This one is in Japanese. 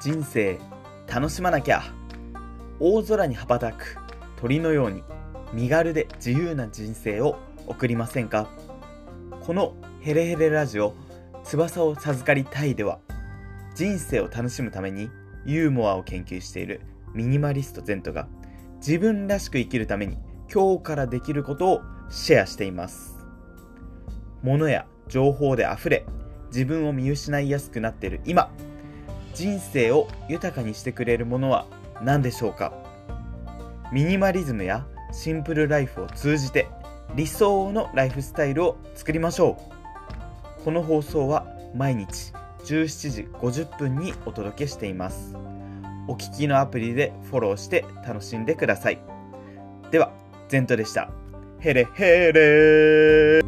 人生楽しまなきゃ。大空に羽ばたく鳥のように身軽で自由な人生を送りませんか？このヘレヘレラジオ翼を授かりたいでは人生を楽しむためにユーモアを研究しているミニマリストゼントが自分らしく生きるために今日からできることをシェアしています。物や情報で溢れ自分を見失いやすくなっている今人生を豊かにしてくれるものは何でしょうか？ミニマリズムやシンプルライフを通じて理想のライフスタイルを作りましょう。この放送は毎日17時50分にお届けしています。お聞きのアプリでフォローして楽しんでください。ではゼントでした。ヘレヘレ